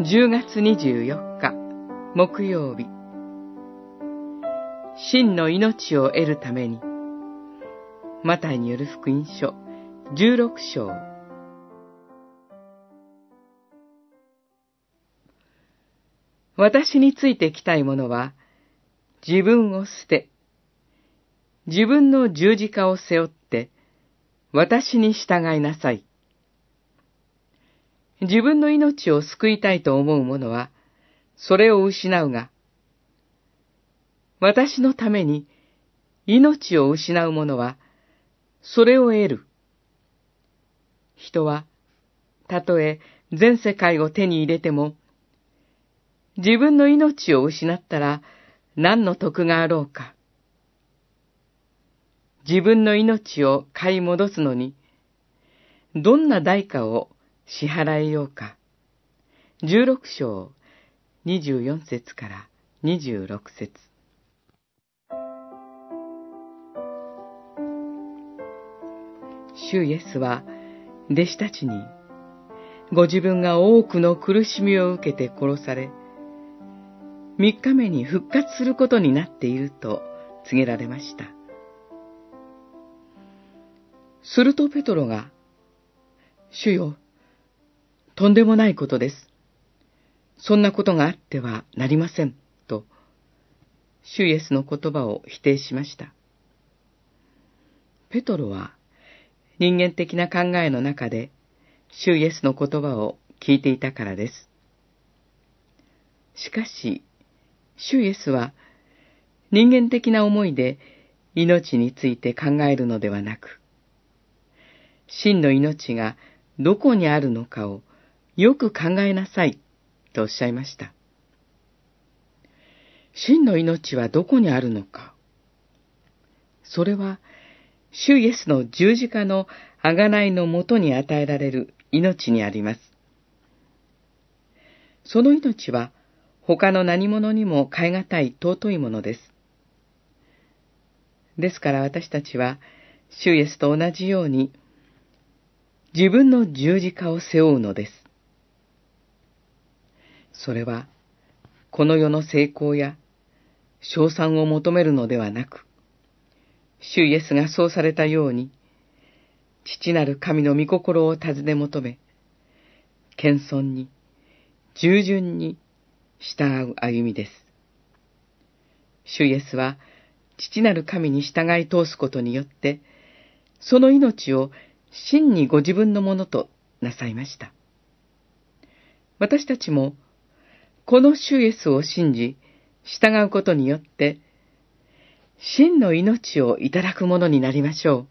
10月24日木曜日真の命を得るためにマタイによる福音書16章私についてきたい者は自分を捨て自分の十字架を背負って私に従いなさい。自分の命を救いたいと思う者は、それを失うが、私のために命を失う者は、それを得る。人は、たとえ全世界を手に入れても、自分の命を失ったら何の得があろうか。自分の命を買い戻すのに、どんな代価を支払えようか。16章24節から26節主イエスは弟子たちにご自分が多くの苦しみを受けて殺され、三日目に復活することになっていると告げられました。するとペトロが、主よ、とんでもないことです。そんなことがあってはなりません、と、主イエスの言葉を否定しました。ペトロは人間的な考えの中で、主イエスの言葉を聞いていたからです。しかし、主イエスは人間的な思いで命について考えるのではなく、真の命がどこにあるのかをよく考えなさい、とおっしゃいました。真の命はどこにあるのか。それは、主イエスの十字架の贖いのもとに与えられる命にあります。その命は、他の何者にも代え難い尊いものです。ですから私たちは、主イエスと同じように、自分の十字架を背負うのです。それは、この世の成功や、賞賛を求めるのではなく、主イエスがそうされたように、父なる神の御心を尋ね求め、謙遜に、従順に従う歩みです。主イエスは、父なる神に従い通すことによって、その命を真にご自分のものとなさいました。私たちも、この主イエスを信じ、従うことによって、真の命をいただくものになりましょう。